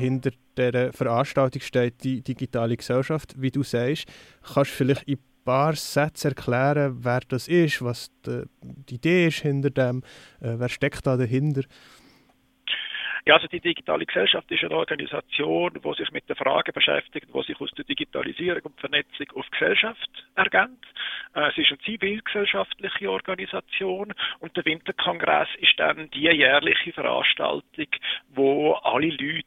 hinter dieser Veranstaltung steht die digitale Gesellschaft, wie du sagst. Kannst du vielleicht in ein paar Sätzen erklären, wer das ist, was die, Idee ist hinter dem, äh, wer steckt da dahinter? Ja, also die digitale Gesellschaft ist eine Organisation, die sich mit den Fragen beschäftigt, die sich aus der Digitalisierung und Vernetzung auf Gesellschaft ergänzt. Äh, es ist eine zivilgesellschaftliche Organisation und der Winterkongress ist dann die jährliche Veranstaltung, wo alle Leute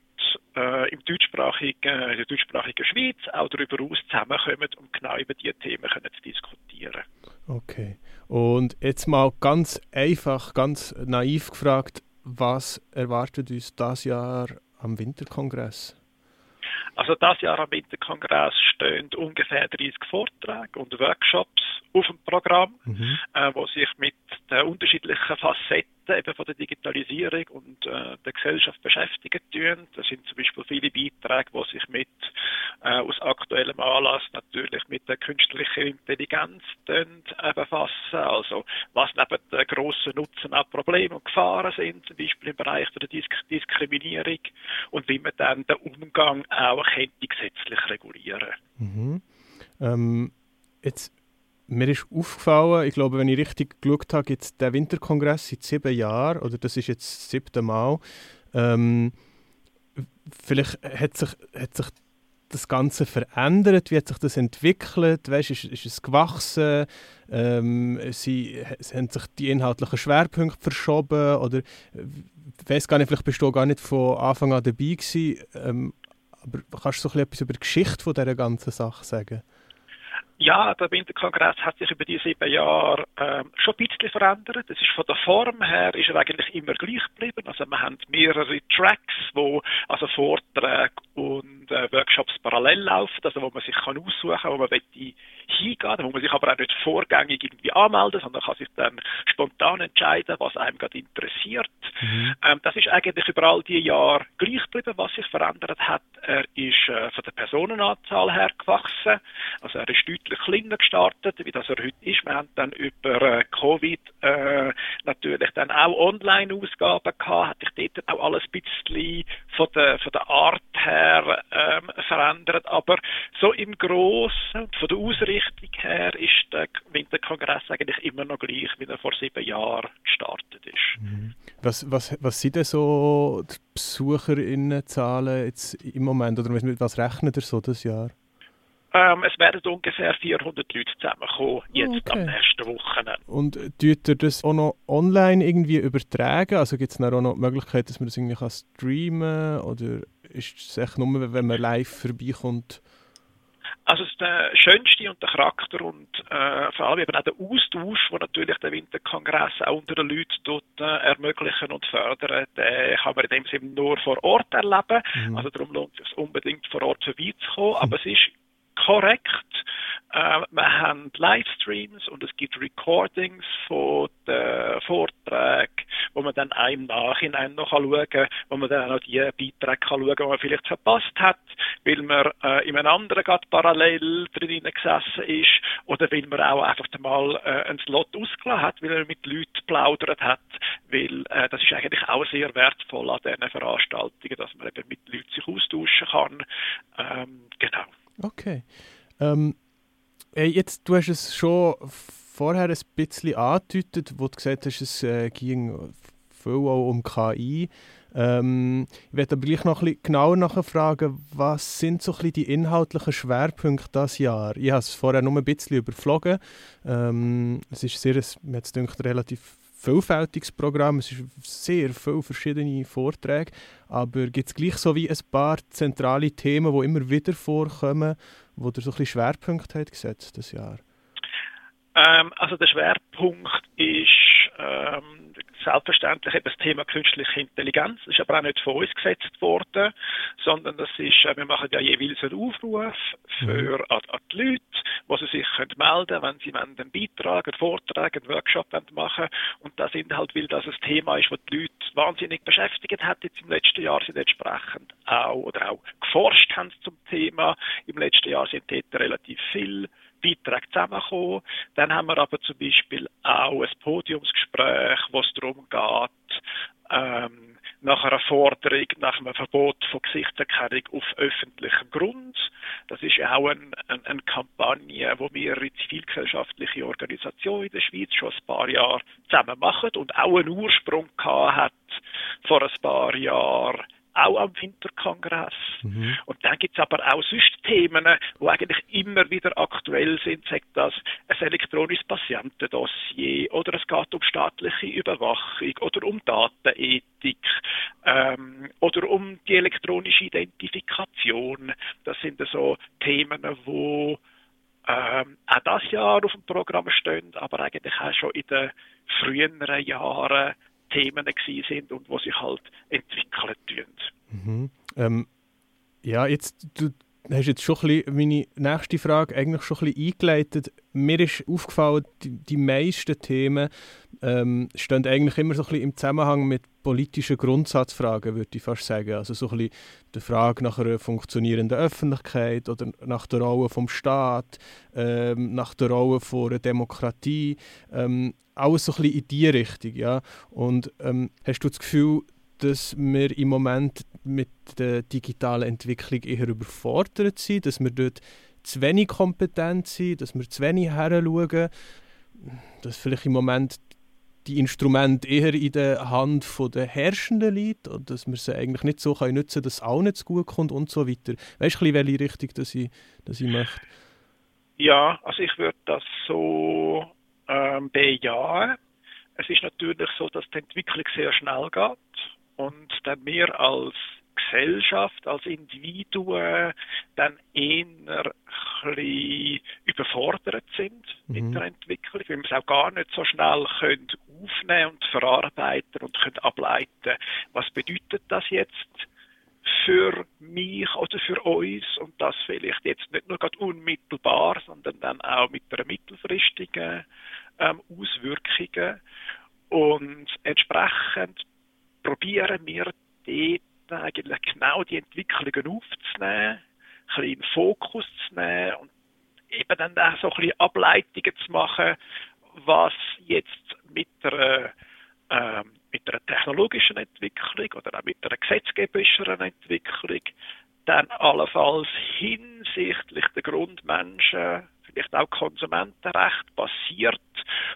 äh, im deutschsprachigen, in der deutschsprachigen Schweiz auch darüber aus zusammenkommen, um genau über diese Themen können zu diskutieren. Okay. Und jetzt mal ganz einfach, ganz naiv gefragt, was erwartet uns das Jahr am Winterkongress? Also das Jahr am Winterkongress stehen ungefähr 30 Vorträge und Workshops auf dem Programm, mhm. äh, wo sich mit den unterschiedlichen Facetten eben von der Digitalisierung und äh, der Gesellschaft beschäftigen tun. Das sind zum Beispiel viele Beiträge, die sich mit äh, aus aktuellem Anlass natürlich mit der künstlichen Intelligenz äh, befassen. Also was neben den grossen Nutzen auch Probleme und Gefahren sind, zum Beispiel im Bereich der Disk Diskriminierung und wie man dann den Umgang auch gesetzlich regulieren. Mhm. Ähm, jetzt mir ist aufgefallen, ich glaube, wenn ich richtig geschaut habe, gibt es den Winterkongress seit sieben Jahren, oder das ist jetzt das siebte Mal. Ähm, vielleicht hat sich, hat sich das Ganze verändert? Wie hat sich das entwickelt? Weißt, ist, ist es gewachsen? Ähm, sie, haben sich die inhaltlichen Schwerpunkte verschoben? Oder ich weiß gar nicht, vielleicht bist du gar nicht von Anfang an dabei gewesen. Ähm, aber kannst du so etwas über die Geschichte von dieser ganzen Sache sagen? Ja, der Winterkongress hat sich über die sieben Jahre ähm, schon ein bisschen verändert. Es ist von der Form her ist er eigentlich immer gleich geblieben. Also wir haben mehrere Tracks, wo also Vorträge und äh, Workshops parallel laufen, also wo man sich kann aussuchen, wo man hingehen hingehen, wo man sich aber auch nicht vorgängig irgendwie anmelden, sondern kann sich dann spontan entscheiden, was einem gerade interessiert. Mhm. Ähm, das ist eigentlich über all die Jahre gleich geblieben. Was sich verändert hat, er ist äh, von der Personenanzahl her gewachsen. Also er ist deutlich kleiner gestartet, wie das er heute ist. Wir haben dann über äh, Covid äh, natürlich dann auch Online-Ausgaben gehabt, hat sich dort auch alles ein bisschen von der, von der Art her ähm, verändert. Aber so im Großen und von der Ausrichtung her ist der Winterkongress eigentlich immer noch gleich, wie er vor sieben Jahren gestartet ist. Mhm. Was, was, was sind denn so die Besucherinnenzahlen jetzt im Moment? Oder mit was rechnet ihr so das Jahr? Ähm, es werden ungefähr 400 Leute zusammenkommen, jetzt okay. am nächsten Wochenende. Und tut ihr das auch noch online irgendwie übertragen? Also gibt es auch noch die Möglichkeit, dass man das irgendwie kann streamen kann? Oder ist es echt nur, wenn man live vorbeikommt? Also der schönste und der Charakter und äh, vor allem eben auch der Austausch, wo natürlich der Winterkongress auch unter den Leuten dort äh, ermöglichen und fördern, den kann man in dem Sinne nur vor Ort erleben. Mhm. Also darum lohnt es sich unbedingt vor Ort vorbeizukommen. Mhm. Aber es ist korrekt. Äh, wir haben Livestreams und es gibt Recordings von den Vorträgen, wo man dann auch im Nachhinein noch schauen kann, wo man dann auch die Beiträge schauen kann, die man vielleicht verpasst hat, weil man äh, in einem anderen gerade parallel drin gesessen ist oder weil man auch einfach mal äh, einen Slot ausgelassen hat, weil er mit Leuten plaudert hat, weil äh, das ist eigentlich auch sehr wertvoll an diesen Veranstaltungen, dass man eben mit Leuten sich austauschen kann. Ähm, genau. Okay. Ähm, jetzt, du hast es schon vorher ein bisschen angedeutet, wo du gesagt hast, es äh, ging viel auch um KI. Ähm, ich werde aber gleich noch ein bisschen genauer nachfragen, was sind so ein bisschen die inhaltlichen Schwerpunkte dieses Jahr? Ich habe es vorher nur ein bisschen überflogen. Ähm, es ist sehr, mir es relativ vielfältiges Programm, es sind sehr viele verschiedene Vorträge, aber gibt es gleich so wie ein paar zentrale Themen, die immer wieder vorkommen, wo ihr so ein bisschen Schwerpunkt hat gesetzt das Jahr? Ähm, also der Schwerpunkt ist ähm, selbstverständlich eben das Thema künstliche Intelligenz. Das ist aber auch nicht von uns gesetzt worden, sondern das ist, äh, wir machen ja jeweils einen Aufruf für mhm. an, an die Leute, wo sie sich können melden wenn sie einen Beitrag, einen Vortrag, einen Workshop machen Und das sind halt, weil das ein Thema ist, das die Leute wahnsinnig beschäftigt hat jetzt im letzten Jahr, sind entsprechend auch oder auch geforscht haben zum Thema. Im letzten Jahr sind dort relativ viele Beiträge zusammenkommen. Dann haben wir aber zum Beispiel auch ein Podiumsgespräch, wo es darum geht, ähm, nach einer Forderung nach einem Verbot von Gesichtserkennung auf öffentlichem Grund. Das ist auch ein, ein, eine Kampagne, wo mehrere zivilgesellschaftliche Organisationen in der Schweiz schon ein paar Jahre zusammen machen und auch einen Ursprung gehabt hat vor ein paar Jahren auch am Winterkongress. Mhm. Und dann gibt es aber auch sonst Themen, die eigentlich immer wieder aktuell sind, sagt das ein elektronisches Patientendossier oder es geht um staatliche Überwachung oder um Datenethik ähm, oder um die elektronische Identifikation. Das sind so Themen, wo ähm, auch das Jahr auf dem Programm stehen, aber eigentlich auch schon in den früheren Jahren Themen sind und wo sich halt entwickeln tun. Mhm. Ähm, ja, jetzt, du hast jetzt schon ein bisschen meine nächste Frage eigentlich schon ein bisschen eingeleitet. Mir ist aufgefallen, die, die meisten Themen ähm, stehen eigentlich immer so ein bisschen im Zusammenhang mit politischen Grundsatzfragen, würde ich fast sagen. Also so ein bisschen die Frage nach einer funktionierenden Öffentlichkeit oder nach der Rolle vom Staat, ähm, nach der Rolle von einer Demokratie. Ähm, alles so ein bisschen in diese Richtung, ja. Und ähm, hast du das Gefühl, dass wir im Moment mit der digitalen Entwicklung eher überfordert sind, dass wir dort zu wenig kompetent sind, dass wir zu wenig heranschauen, dass vielleicht im Moment die Instrumente eher in der Hand der Herrschenden liegt und dass wir sie eigentlich nicht so nutzen können, dass es auch nicht gut kommt und so weiter. Weißt du, welche Richtung dass ich, dass ich möchte? Ja, also ich würde das so ähm, bejahen. Es ist natürlich so, dass die Entwicklung sehr schnell geht dann wir als Gesellschaft, als Individuen dann eher ein überfordert sind mhm. mit der Entwicklung, weil wir es auch gar nicht so schnell können aufnehmen und verarbeiten und können ableiten, was bedeutet das jetzt für mich oder für uns und das vielleicht jetzt nicht nur gerade unmittelbar, sondern dann auch mit einer mittelfristigen ähm, Auswirkungen und entsprechend probieren wir dort eigentlich genau die Entwicklungen aufzunehmen, ein bisschen in Fokus zu nehmen und eben dann auch so ein bisschen Ableitungen zu machen, was jetzt mit der, äh, mit der technologischen Entwicklung oder auch mit der gesetzgeberischen Entwicklung dann allenfalls hinsichtlich der Grundmenschen, vielleicht auch Konsumentenrecht passiert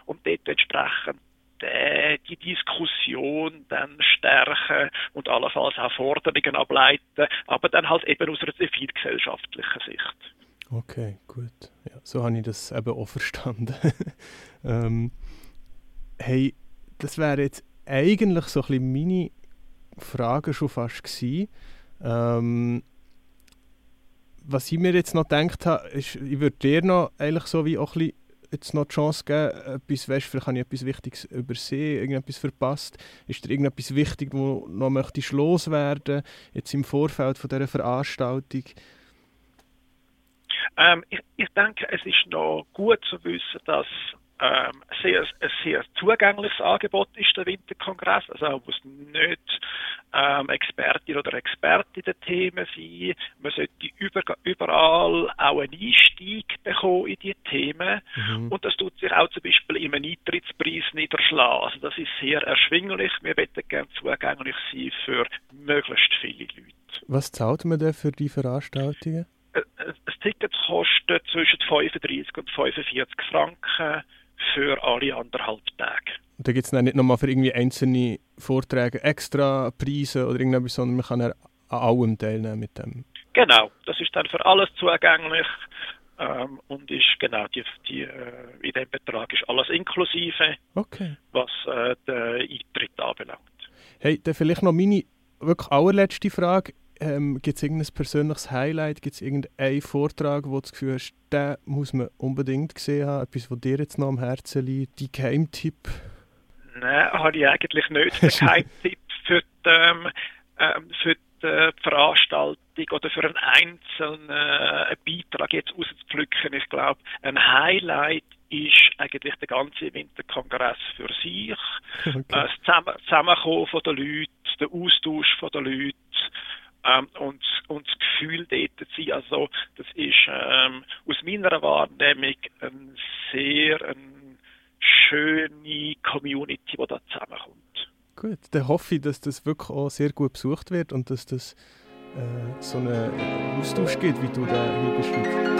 und dort entsprechend die Diskussion dann stärken und allenfalls auch Forderungen ableiten, aber dann halt eben aus einer zivilgesellschaftlichen Sicht. Okay, gut. Ja, so habe ich das eben auch verstanden. ähm, hey, das wäre jetzt eigentlich so ein bisschen meine Frage schon fast gewesen. Ähm, was ich mir jetzt noch gedacht habe, ist, ich würde dir noch eigentlich so wie auch ein bisschen jetzt noch die Chance geben, etwas, weißt, vielleicht habe ich etwas Wichtiges übersehen, irgendetwas verpasst. Ist dir irgendetwas wichtig, wo noch möchtest loswerden, jetzt im Vorfeld von dieser Veranstaltung? Ähm, ich, ich denke, es ist noch gut zu wissen, dass ähm, sehr, ein sehr zugängliches Angebot ist der Winterkongress. Also man muss nicht ähm, Expertin oder Experte der Themen sein. Man sollte über, überall auch einen Einstieg bekommen in die Themen. Mhm. Und das tut sich auch zum Beispiel im Eintrittspreis niederschlagen. Also das ist sehr erschwinglich. Wir möchten gerne zugänglich sein für möglichst viele Leute. Was zahlt man denn für die Veranstaltungen? Äh, äh, das Ticket kostet zwischen 35 und 45 Franken für alle anderthalb Tage. Und da gibt es nicht nochmal für irgendwie einzelne Vorträge extra Preise oder irgendetwas, sondern man kann an allem teilnehmen mit dem. Genau, das ist dann für alles zugänglich ähm, und ist genau die, die äh, in dem Betrag ist alles inklusive, okay. was äh, den Eintritt anbelangt. Hey, dann vielleicht noch meine wirklich allerletzte Frage. Ähm, Gibt es irgendein persönliches Highlight? Gibt es irgendeinen Vortrag, wo du das Gefühl hast, den muss man unbedingt gesehen haben? Etwas, was dir jetzt noch am Herzen liegt? Dein Geheimtipp? Nein, habe ich eigentlich nicht. Den Geheimtipp für die, ähm, ähm, für die Veranstaltung oder für einen einzelnen äh, Beitrag jetzt rauszupflücken. Ich glaube, ein Highlight ist eigentlich der ganze Winterkongress für sich. Okay. Äh, das Zusammenkommen von den Leuten, der Austausch von den Leuten, ähm, und, und das Gefühl dort zu sein. Also, das ist ähm, aus meiner Wahrnehmung eine sehr ein schöne Community, die da zusammenkommt. Gut, dann hoffe ich, dass das wirklich auch sehr gut besucht wird und dass das äh, so einen äh, Austausch gibt, wie du da hier beschreibst.